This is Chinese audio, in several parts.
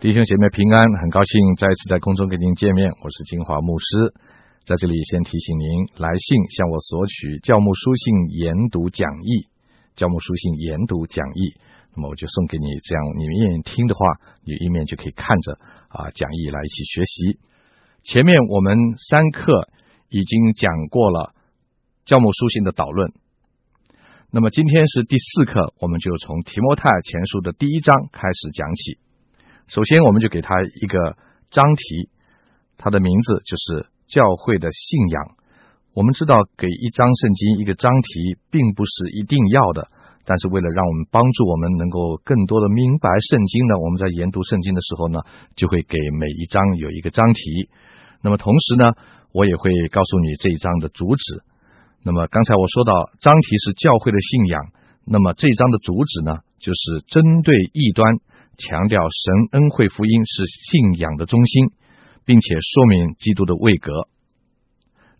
弟兄姐妹平安，很高兴再次在空中跟您见面。我是金华牧师，在这里先提醒您，来信向我索取教牧书信研读讲义，教牧书信研读讲义，那么我就送给你，这样你们愿意听的话，你一面就可以看着啊讲义来一起学习。前面我们三课已经讲过了教牧书信的导论，那么今天是第四课，我们就从提摩太前书的第一章开始讲起。首先，我们就给他一个章题，他的名字就是教会的信仰。我们知道，给一章圣经一个章题并不是一定要的，但是为了让我们帮助我们能够更多的明白圣经呢，我们在研读圣经的时候呢，就会给每一章有一个章题。那么同时呢，我也会告诉你这一章的主旨。那么刚才我说到章题是教会的信仰，那么这一章的主旨呢，就是针对异端。强调神恩惠福音是信仰的中心，并且说明基督的位格。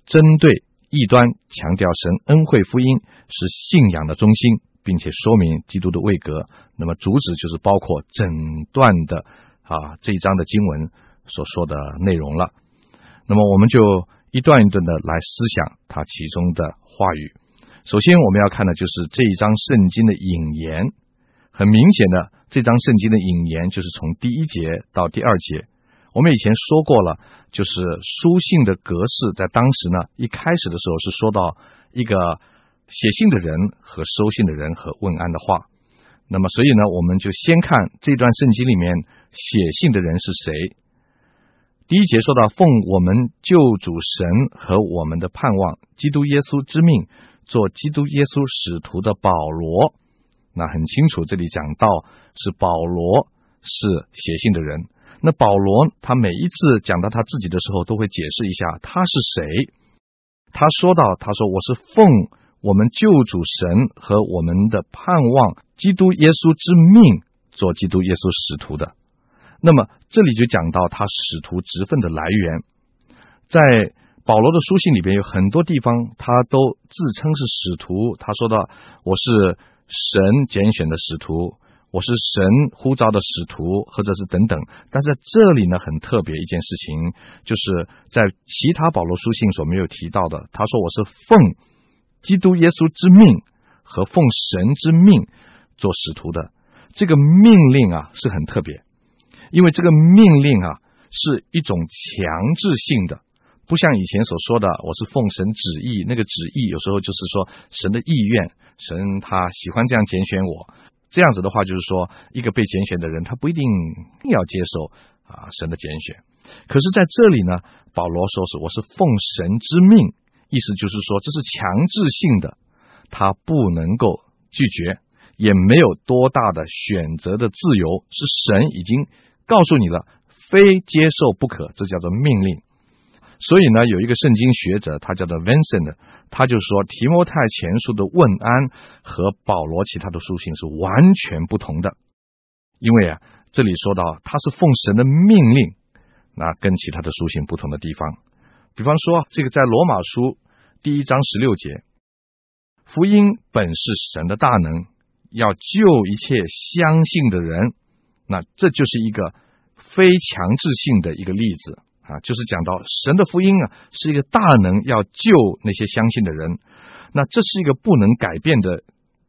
针对异端，强调神恩惠福音是信仰的中心，并且说明基督的位格。那么主旨就是包括整段的啊这一章的经文所说的内容了。那么我们就一段一段的来思想它其中的话语。首先我们要看的就是这一章圣经的引言，很明显的。这张圣经的引言就是从第一节到第二节。我们以前说过了，就是书信的格式，在当时呢，一开始的时候是说到一个写信的人和收信的人和问安的话。那么，所以呢，我们就先看这段圣经里面写信的人是谁。第一节说到，奉我们救主神和我们的盼望基督耶稣之命，做基督耶稣使徒的保罗。那很清楚，这里讲到是保罗是写信的人。那保罗他每一次讲到他自己的时候，都会解释一下他是谁。他说到，他说我是奉我们救主神和我们的盼望基督耶稣之命做基督耶稣使徒的。那么这里就讲到他使徒职分的来源，在保罗的书信里边有很多地方，他都自称是使徒。他说到我是。神拣选的使徒，我是神呼召的使徒，或者是等等。但是在这里呢，很特别一件事情，就是在其他保罗书信所没有提到的。他说我是奉基督耶稣之命和奉神之命做使徒的。这个命令啊是很特别，因为这个命令啊是一种强制性的。不像以前所说的，我是奉神旨意，那个旨意有时候就是说神的意愿，神他喜欢这样拣选我，这样子的话就是说，一个被拣选的人他不一定要接受啊神的拣选。可是在这里呢，保罗说是我是奉神之命，意思就是说这是强制性的，他不能够拒绝，也没有多大的选择的自由，是神已经告诉你了，非接受不可，这叫做命令。所以呢，有一个圣经学者，他叫做 Vincent，他就说提摩太前书的问安和保罗其他的书信是完全不同的，因为啊，这里说到他是奉神的命令，那跟其他的书信不同的地方，比方说这个在罗马书第一章十六节，福音本是神的大能，要救一切相信的人，那这就是一个非强制性的一个例子。啊，就是讲到神的福音啊，是一个大能，要救那些相信的人。那这是一个不能改变的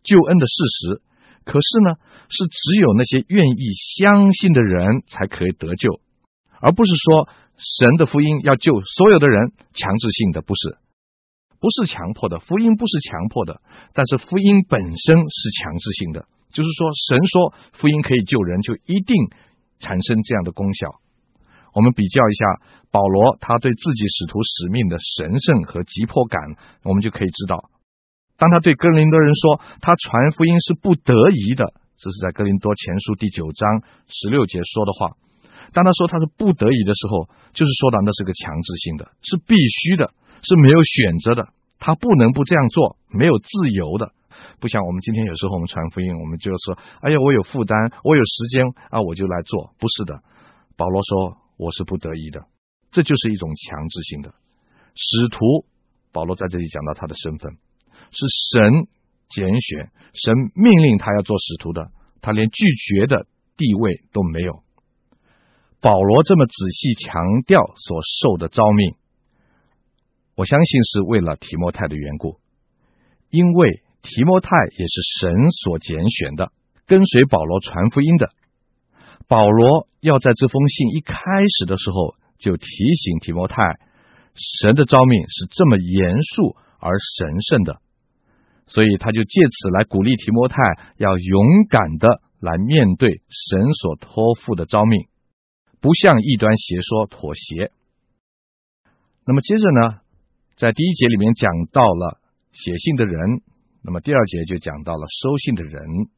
救恩的事实。可是呢，是只有那些愿意相信的人才可以得救，而不是说神的福音要救所有的人，强制性的不是，不是强迫的。福音不是强迫的，但是福音本身是强制性的，就是说神说福音可以救人，就一定产生这样的功效。我们比较一下保罗他对自己使徒使命的神圣和急迫感，我们就可以知道，当他对哥林多人说他传福音是不得已的，这是在哥林多前书第九章十六节说的话。当他说他是不得已的时候，就是说到那是个强制性的，是必须的，是没有选择的，他不能不这样做，没有自由的。不像我们今天有时候我们传福音，我们就说：“哎呀，我有负担，我有时间啊，我就来做。”不是的，保罗说。我是不得已的，这就是一种强制性的使徒。保罗在这里讲到他的身份是神拣选，神命令他要做使徒的，他连拒绝的地位都没有。保罗这么仔细强调所受的召命，我相信是为了提摩太的缘故，因为提摩太也是神所拣选的，跟随保罗传福音的。保罗要在这封信一开始的时候就提醒提摩太，神的召命是这么严肃而神圣的，所以他就借此来鼓励提摩太要勇敢的来面对神所托付的召命，不向异端邪说妥协。那么接着呢，在第一节里面讲到了写信的人，那么第二节就讲到了收信的人。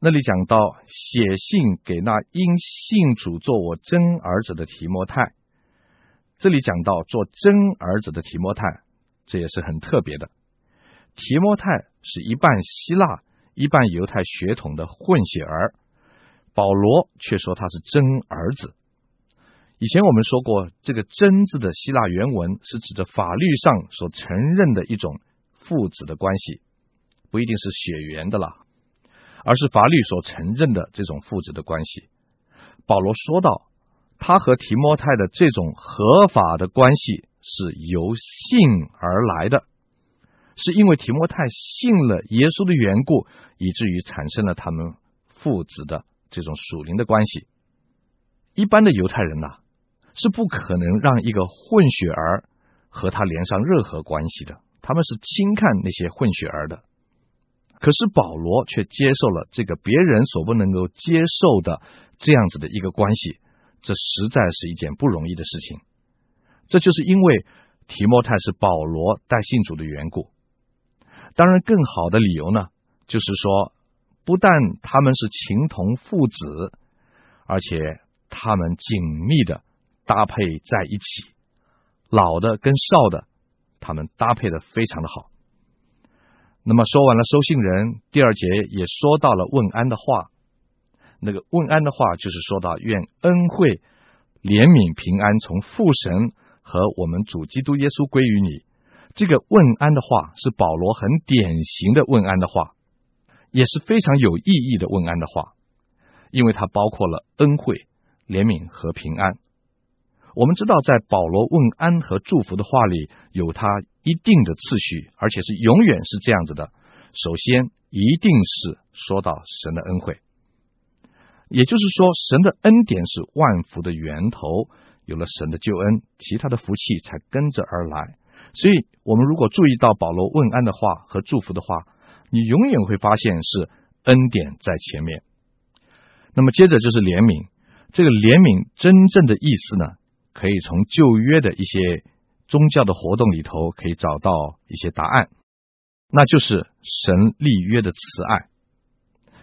那里讲到写信给那因信主做我真儿子的提摩太，这里讲到做真儿子的提摩太，这也是很特别的。提摩太是一半希腊、一半犹太血统的混血儿，保罗却说他是真儿子。以前我们说过，这个“真”字的希腊原文是指着法律上所承认的一种父子的关系，不一定是血缘的了。而是法律所承认的这种父子的关系。保罗说道，他和提摩太的这种合法的关系是由信而来的，是因为提摩太信了耶稣的缘故，以至于产生了他们父子的这种属灵的关系。一般的犹太人呐、是不可能让一个混血儿和他连上任何关系的，他们是轻看那些混血儿的。可是保罗却接受了这个别人所不能够接受的这样子的一个关系，这实在是一件不容易的事情。这就是因为提摩太是保罗带信主的缘故。当然，更好的理由呢，就是说，不但他们是情同父子，而且他们紧密的搭配在一起，老的跟少的，他们搭配的非常的好。那么说完了收信人，第二节也说到了问安的话。那个问安的话就是说到愿恩惠、怜悯、平安从父神和我们主基督耶稣归于你。这个问安的话是保罗很典型的问安的话，也是非常有意义的问安的话，因为它包括了恩惠、怜悯和平安。我们知道，在保罗问安和祝福的话里，有他一定的次序，而且是永远是这样子的。首先，一定是说到神的恩惠，也就是说，神的恩典是万福的源头。有了神的救恩，其他的福气才跟着而来。所以，我们如果注意到保罗问安的话和祝福的话，你永远会发现是恩典在前面。那么，接着就是怜悯。这个怜悯真正的意思呢？可以从旧约的一些宗教的活动里头，可以找到一些答案，那就是神立约的慈爱，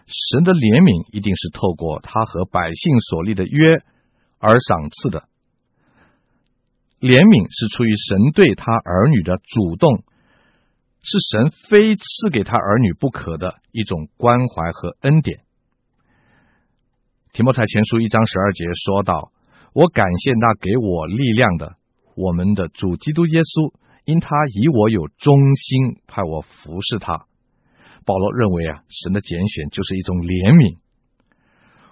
神的怜悯一定是透过他和百姓所立的约而赏赐的。怜悯是出于神对他儿女的主动，是神非赐给他儿女不可的一种关怀和恩典。提摩太前书一章十二节说道。我感谢那给我力量的，我们的主基督耶稣，因他以我有忠心，派我服侍他。保罗认为啊，神的拣选就是一种怜悯。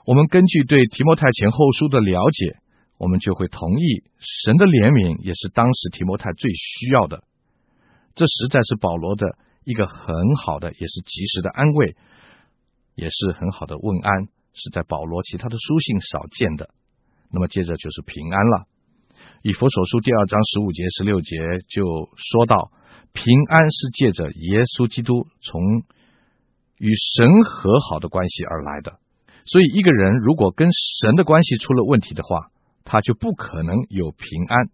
我们根据对提摩太前后书的了解，我们就会同意，神的怜悯也是当时提摩太最需要的。这实在是保罗的一个很好的，也是及时的安慰，也是很好的问安，是在保罗其他的书信少见的。那么接着就是平安了。以佛所书第二章十五节、十六节就说到，平安是借着耶稣基督从与神和好的关系而来的。所以一个人如果跟神的关系出了问题的话，他就不可能有平安。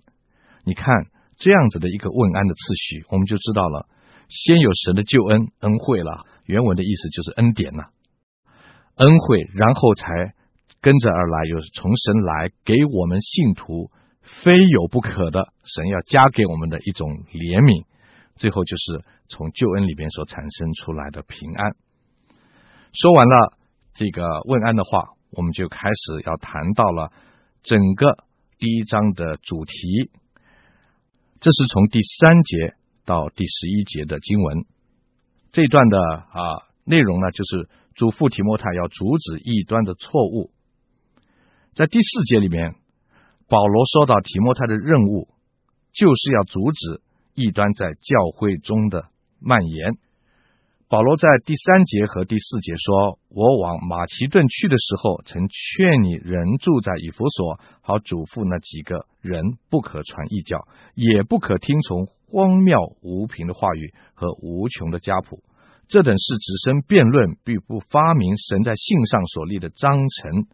你看这样子的一个问安的次序，我们就知道了，先有神的救恩恩惠了，原文的意思就是恩典呐，恩惠，然后才。跟着而来，又从神来给我们信徒非有不可的，神要加给我们的一种怜悯。最后就是从救恩里边所产生出来的平安。说完了这个问安的话，我们就开始要谈到了整个第一章的主题。这是从第三节到第十一节的经文。这段的啊内容呢，就是嘱咐提摩太要阻止异端的错误。在第四节里面，保罗收到提摩太的任务就是要阻止异端在教会中的蔓延。保罗在第三节和第四节说：“我往马其顿去的时候，曾劝你人住在以弗所，好嘱咐那几个人不可传异教，也不可听从荒谬无凭的话语和无穷的家谱。这等事只生辩论，必不发明神在信上所立的章程。”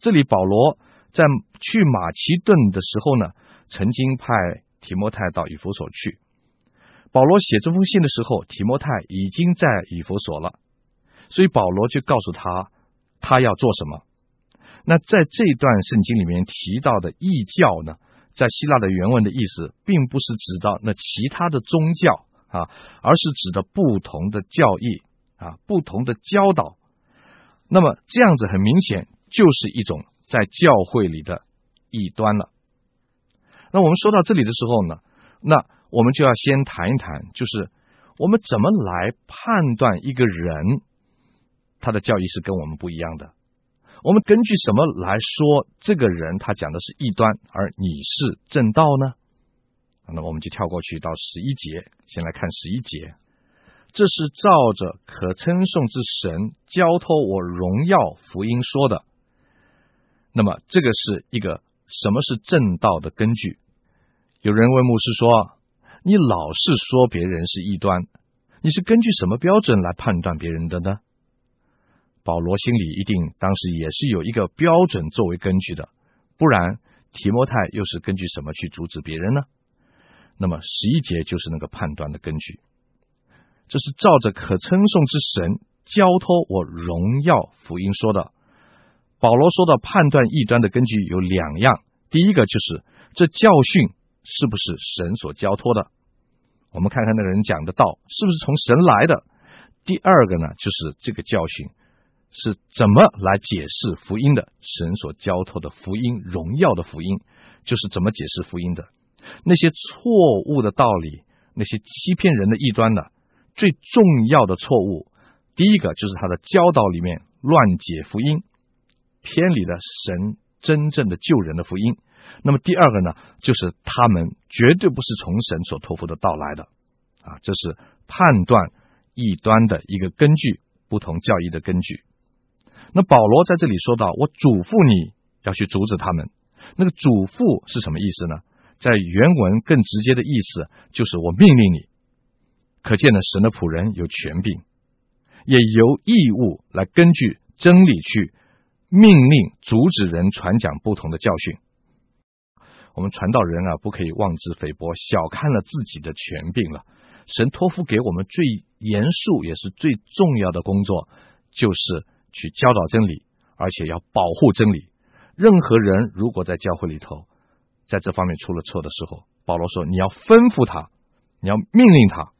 这里保罗在去马其顿的时候呢，曾经派提摩太到以弗所去。保罗写这封信的时候，提摩太已经在以弗所了，所以保罗就告诉他，他要做什么。那在这段圣经里面提到的异教呢，在希腊的原文的意思，并不是指到那其他的宗教啊，而是指的不同的教义啊，不同的教导。那么这样子很明显就是一种在教会里的异端了。那我们说到这里的时候呢，那。我们就要先谈一谈，就是我们怎么来判断一个人他的教义是跟我们不一样的？我们根据什么来说这个人他讲的是异端，而你是正道呢？那么我们就跳过去到十一节，先来看十一节。这是照着可称颂之神交托我荣耀福音说的。那么这个是一个什么是正道的根据？有人问牧师说。你老是说别人是异端，你是根据什么标准来判断别人的呢？保罗心里一定当时也是有一个标准作为根据的，不然提摩太又是根据什么去阻止别人呢？那么十一节就是那个判断的根据，这是照着可称颂之神交托我荣耀福音说的。保罗说的判断异端的根据有两样，第一个就是这教训。是不是神所交托的？我们看看那个人讲的道是不是从神来的？第二个呢，就是这个教训是怎么来解释福音的？神所交托的福音，荣耀的福音，就是怎么解释福音的？那些错误的道理，那些欺骗人的异端呢？最重要的错误，第一个就是他的教导里面乱解福音，偏离了神真正的救人的福音。那么第二个呢，就是他们绝对不是从神所托付的道来的，啊，这是判断异端的一个根据，不同教义的根据。那保罗在这里说到，我嘱咐你要去阻止他们。那个嘱咐是什么意思呢？在原文更直接的意思就是我命令你。可见呢，神的仆人有权柄，也由义务来根据真理去命令阻止人传讲不同的教训。我们传道人啊，不可以妄自菲薄，小看了自己的权柄了。神托付给我们最严肃也是最重要的工作，就是去教导真理，而且要保护真理。任何人如果在教会里头，在这方面出了错的时候，保罗说你要吩咐他，你要命令他。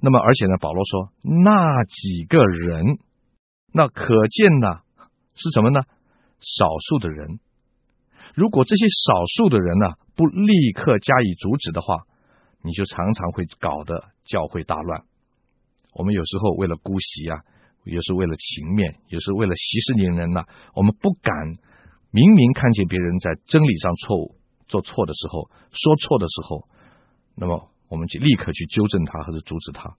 那么，而且呢，保罗说那几个人，那可见呢是什么呢？少数的人。如果这些少数的人呢，不立刻加以阻止的话，你就常常会搞得教会大乱。我们有时候为了姑息啊，有时为了情面，有时为了息事宁人呢，我们不敢明明看见别人在真理上错误、做错的时候、说错的时候，那么我们就立刻去纠正他或者阻止他。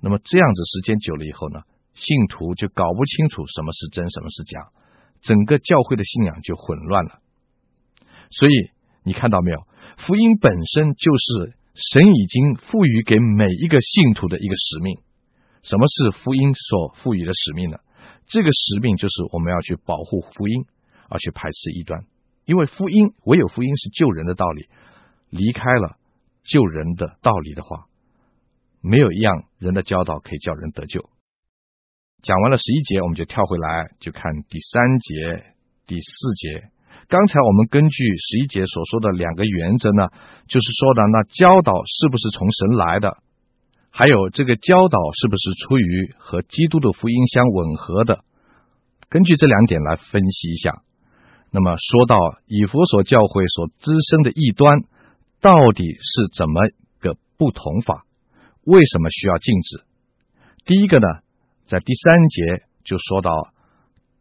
那么这样子时间久了以后呢，信徒就搞不清楚什么是真，什么是假，整个教会的信仰就混乱了。所以你看到没有？福音本身就是神已经赋予给每一个信徒的一个使命。什么是福音所赋予的使命呢？这个使命就是我们要去保护福音，而去排斥异端。因为福音唯有福音是救人的道理，离开了救人的道理的话，没有一样人的教导可以叫人得救。讲完了十一节，我们就跳回来，就看第三节、第四节。刚才我们根据十一节所说的两个原则呢，就是说的那教导是不是从神来的，还有这个教导是不是出于和基督的福音相吻合的，根据这两点来分析一下。那么说到以弗所教会所滋生的异端，到底是怎么个不同法？为什么需要禁止？第一个呢，在第三节就说到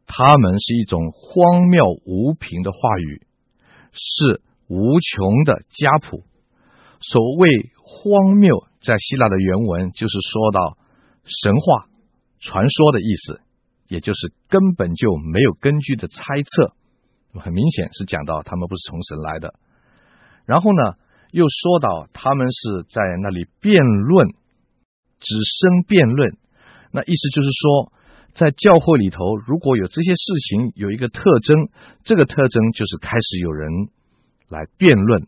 他们是一种荒谬无凭的话语，是无穷的家谱。所谓荒谬，在希腊的原文就是说到神话、传说的意思，也就是根本就没有根据的猜测。很明显是讲到他们不是从神来的。然后呢，又说到他们是在那里辩论，只生辩论。那意思就是说，在教会里头，如果有这些事情有一个特征，这个特征就是开始有人来辩论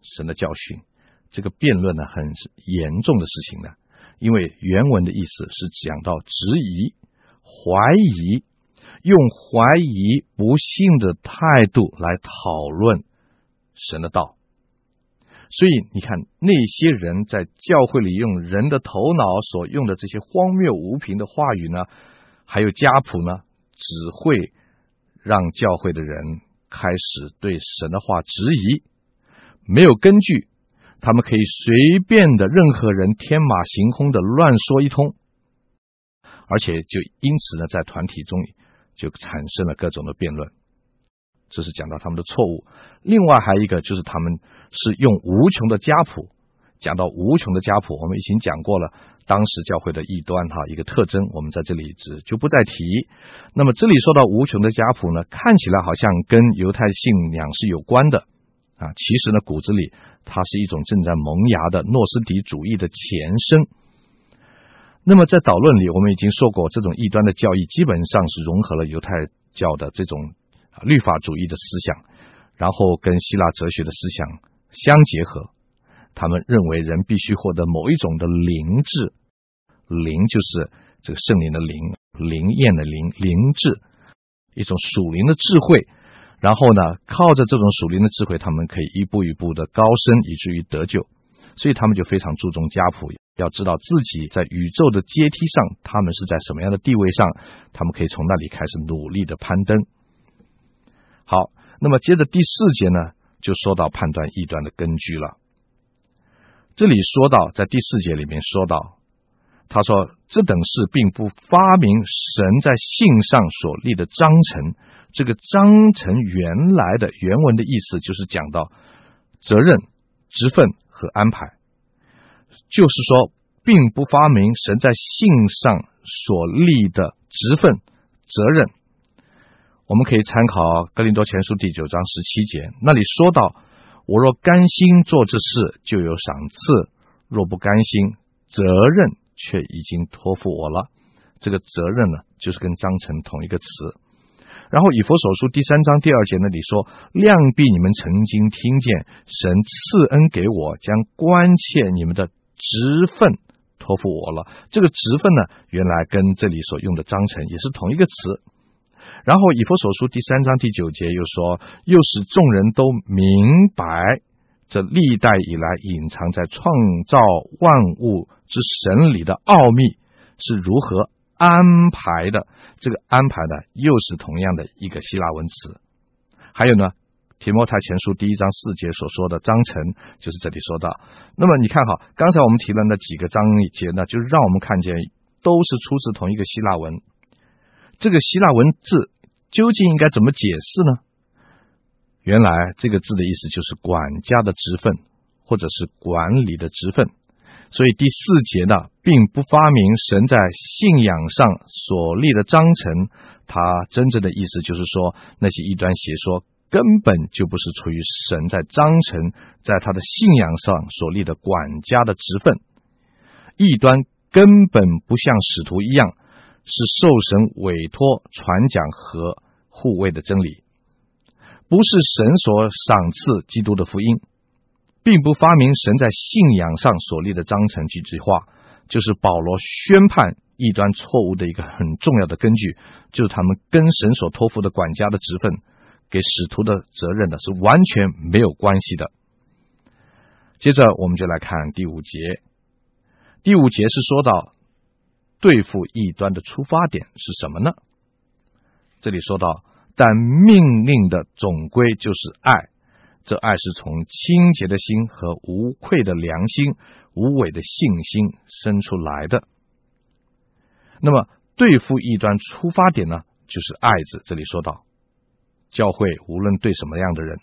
神的教训。这个辩论呢，很严重的事情呢，因为原文的意思是讲到质疑、怀疑，用怀疑、不信的态度来讨论神的道。所以你看，那些人在教会里用人的头脑所用的这些荒谬无凭的话语呢，还有家谱呢，只会让教会的人开始对神的话质疑，没有根据，他们可以随便的任何人天马行空的乱说一通，而且就因此呢，在团体中就产生了各种的辩论。这是讲到他们的错误。另外还有一个就是他们是用无穷的家谱，讲到无穷的家谱，我们已经讲过了。当时教会的异端哈一个特征，我们在这里只就不再提。那么这里说到无穷的家谱呢，看起来好像跟犹太信仰是有关的啊，其实呢骨子里它是一种正在萌芽的诺斯底主义的前身。那么在导论里，我们已经说过，这种异端的教义基本上是融合了犹太教的这种。律法主义的思想，然后跟希腊哲学的思想相结合，他们认为人必须获得某一种的灵智，灵就是这个圣灵的灵，灵验的灵，灵智，一种属灵的智慧。然后呢，靠着这种属灵的智慧，他们可以一步一步的高升，以至于得救。所以他们就非常注重家谱，要知道自己在宇宙的阶梯上，他们是在什么样的地位上，他们可以从那里开始努力的攀登。好，那么接着第四节呢，就说到判断异端的根据了。这里说到，在第四节里面说到，他说这等事并不发明神在信上所立的章程。这个章程原来的原文的意思就是讲到责任、职分和安排，就是说，并不发明神在信上所立的职分、责任。我们可以参考《格林多前书》第九章十七节，那里说到：“我若甘心做这事，就有赏赐；若不甘心，责任却已经托付我了。”这个责任呢，就是跟章程同一个词。然后《以弗所书》第三章第二节那里说：“量必你们曾经听见神赐恩给我，将关切你们的职分托付我了。”这个职分呢，原来跟这里所用的章程也是同一个词。然后以弗所书第三章第九节又说，又使众人都明白这历代以来隐藏在创造万物之神里的奥秘是如何安排的。这个安排呢，又是同样的一个希腊文词。还有呢，提摩太前书第一章四节所说的章程，就是这里说到。那么你看哈，刚才我们提了那几个章节呢，就是让我们看见都是出自同一个希腊文。这个希腊文字。究竟应该怎么解释呢？原来这个字的意思就是管家的职分，或者是管理的职分。所以第四节呢，并不发明神在信仰上所立的章程，它真正的意思就是说，那些异端邪说根本就不是出于神在章程，在他的信仰上所立的管家的职分。异端根本不像使徒一样，是受神委托传讲和护卫的真理，不是神所赏赐基督的福音，并不发明神在信仰上所立的章程及计划，就是保罗宣判异端错误的一个很重要的根据，就是他们跟神所托付的管家的职分，给使徒的责任呢，是完全没有关系的。接着我们就来看第五节，第五节是说到对付异端的出发点是什么呢？这里说到，但命令的总归就是爱，这爱是从清洁的心和无愧的良心、无伪的信心生出来的。那么对付异端出发点呢，就是爱字。这里说到，教会无论对什么样的人，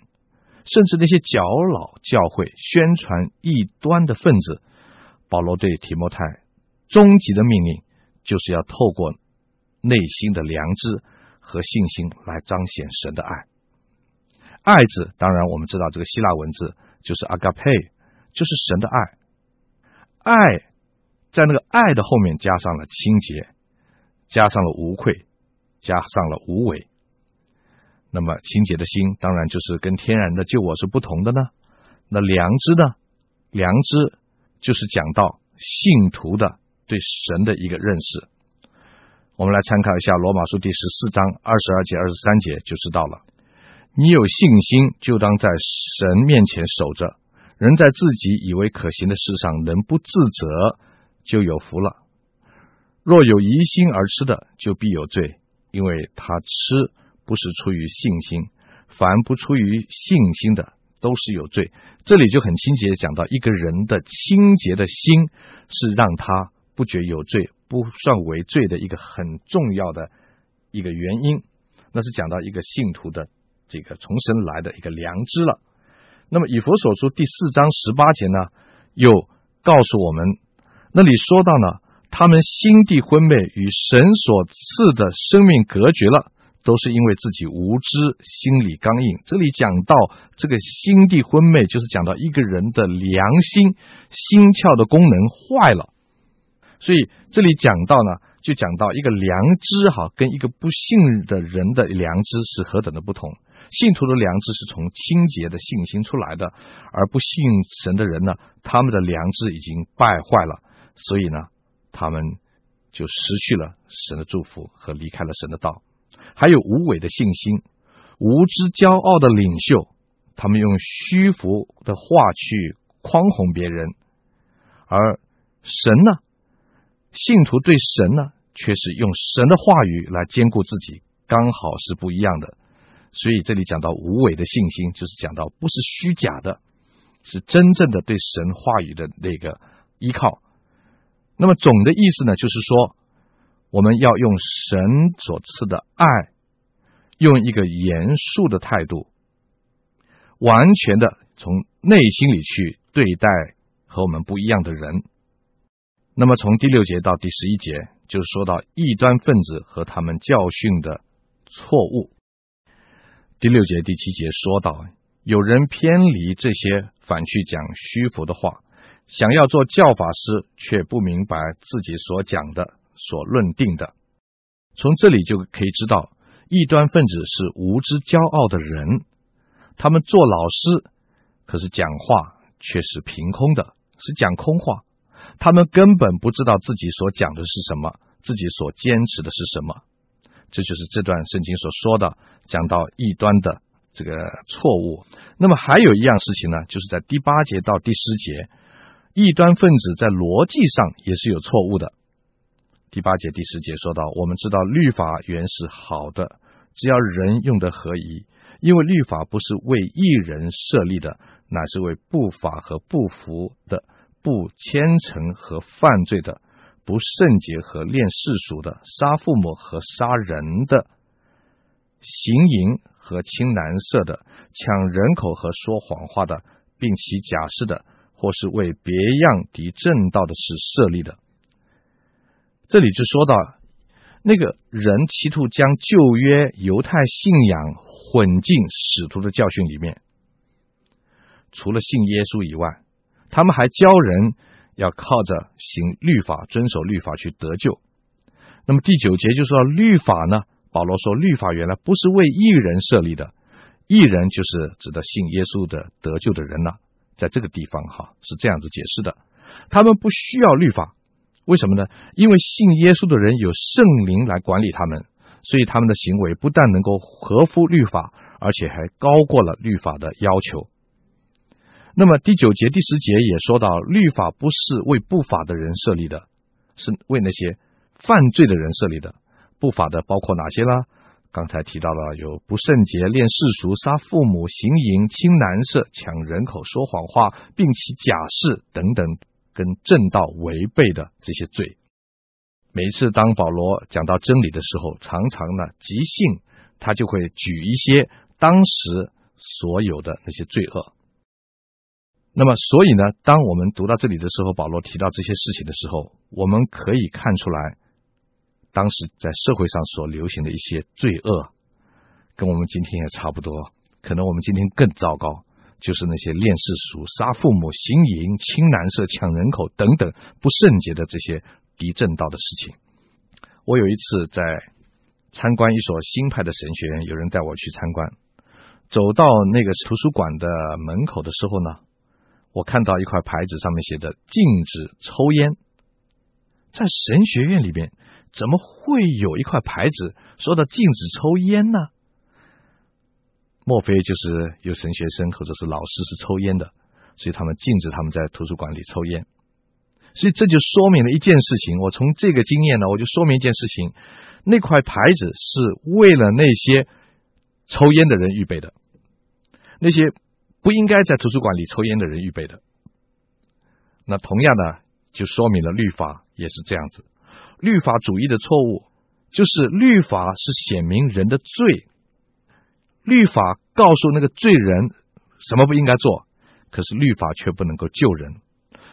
甚至那些搅扰教会、宣传异端的分子，保罗对提摩太终极的命令，就是要透过内心的良知和信心来彰显神的爱。爱字，当然我们知道这个希腊文字就是 agape，就是神的爱。爱在那个爱的后面加上了清洁，加上了无愧，加上了无伪。那么清洁的心，当然就是跟天然的救我是不同的呢。那良知呢？良知就是讲到信徒的对神的一个认识。我们来参考一下罗马书第十四章二十二节、二十三节，就知道了。你有信心，就当在神面前守着；人在自己以为可行的事上能不自责，就有福了。若有疑心而吃的，就必有罪，因为他吃不是出于信心，凡不出于信心的，都是有罪。这里就很清洁讲到一个人的清洁的心，是让他不觉有罪，不算为罪的一个很重要的一个原因。那是讲到一个信徒的。这个从神来的一个良知了。那么以弗所书第四章十八节呢，又告诉我们，那里说到呢，他们心地昏昧，与神所赐的生命隔绝了，都是因为自己无知，心里刚硬。这里讲到这个心地昏昧，就是讲到一个人的良心、心窍的功能坏了。所以这里讲到呢，就讲到一个良知哈，跟一个不信的人的良知是何等的不同。信徒的良知是从清洁的信心出来的，而不信神的人呢，他们的良知已经败坏了，所以呢，他们就失去了神的祝福和离开了神的道。还有无伪的信心，无知骄傲的领袖，他们用虚浮的话去诓哄别人，而神呢，信徒对神呢，却是用神的话语来坚固自己，刚好是不一样的。所以这里讲到无伪的信心，就是讲到不是虚假的，是真正的对神话语的那个依靠。那么总的意思呢，就是说我们要用神所赐的爱，用一个严肃的态度，完全的从内心里去对待和我们不一样的人。那么从第六节到第十一节，就是说到异端分子和他们教训的错误。第六节、第七节说到，有人偏离这些，反去讲虚浮的话，想要做教法师，却不明白自己所讲的、所论定的。从这里就可以知道，异端分子是无知骄傲的人，他们做老师，可是讲话却是凭空的，是讲空话。他们根本不知道自己所讲的是什么，自己所坚持的是什么。这就是这段圣经所说的，讲到异端的这个错误。那么还有一样事情呢，就是在第八节到第十节，异端分子在逻辑上也是有错误的。第八节、第十节说到，我们知道律法原是好的，只要人用的合宜，因为律法不是为一人设立的，乃是为不法和不服的、不虔诚和犯罪的。不圣洁和恋世俗的，杀父母和杀人的，行淫和亲男色的，抢人口和说谎话的，并起假誓的，或是为别样敌正道的事设立的。这里就说到那个人企图将旧约犹太信仰混进使徒的教训里面，除了信耶稣以外，他们还教人。要靠着行律法、遵守律法去得救。那么第九节就说律法呢？保罗说，律法原来不是为义人设立的，义人就是指的信耶稣的得救的人了。在这个地方哈是这样子解释的，他们不需要律法，为什么呢？因为信耶稣的人有圣灵来管理他们，所以他们的行为不但能够合乎律法，而且还高过了律法的要求。那么第九节、第十节也说到，律法不是为不法的人设立的，是为那些犯罪的人设立的。不法的包括哪些呢？刚才提到了有不圣洁、恋世俗、杀父母、行淫、亲男色、抢人口、说谎话，并起假誓等等，跟正道违背的这些罪。每一次当保罗讲到真理的时候，常常呢即兴，他就会举一些当时所有的那些罪恶。那么，所以呢，当我们读到这里的时候，保罗提到这些事情的时候，我们可以看出来，当时在社会上所流行的一些罪恶，跟我们今天也差不多。可能我们今天更糟糕，就是那些恋世俗、杀父母、行淫、亲男色、抢人口等等不圣洁的这些敌正道的事情。我有一次在参观一所新派的神学院，有人带我去参观，走到那个图书馆的门口的时候呢，我看到一块牌子，上面写着“禁止抽烟”。在神学院里面，怎么会有一块牌子说的禁止抽烟呢？莫非就是有神学生或者是老师是抽烟的，所以他们禁止他们在图书馆里抽烟。所以这就说明了一件事情。我从这个经验呢，我就说明一件事情：那块牌子是为了那些抽烟的人预备的，那些。不应该在图书馆里抽烟的人预备的。那同样呢，就说明了律法也是这样子。律法主义的错误就是律法是显明人的罪，律法告诉那个罪人什么不应该做，可是律法却不能够救人。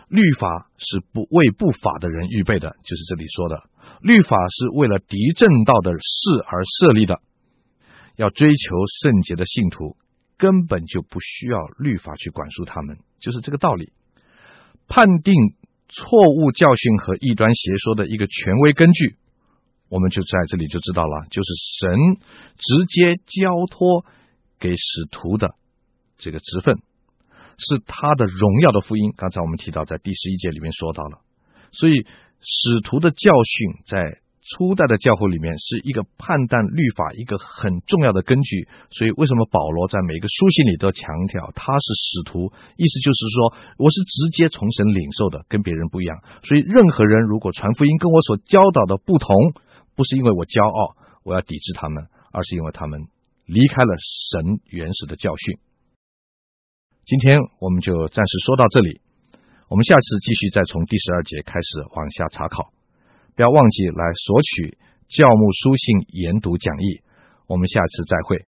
律法是不为不法的人预备的，就是这里说的，律法是为了敌正道的事而设立的，要追求圣洁的信徒。根本就不需要律法去管束他们，就是这个道理。判定错误教训和异端邪说的一个权威根据，我们就在这里就知道了，就是神直接交托给使徒的这个职分，是他的荣耀的福音。刚才我们提到，在第十一节里面说到了，所以使徒的教训在。初代的教会里面是一个判断律法一个很重要的根据，所以为什么保罗在每个书信里都强调他是使徒，意思就是说我是直接从神领受的，跟别人不一样。所以任何人如果传福音跟我所教导的不同，不是因为我骄傲，我要抵制他们，而是因为他们离开了神原始的教训。今天我们就暂时说到这里，我们下次继续再从第十二节开始往下查考。不要忘记来索取教牧书信研读讲义，我们下次再会。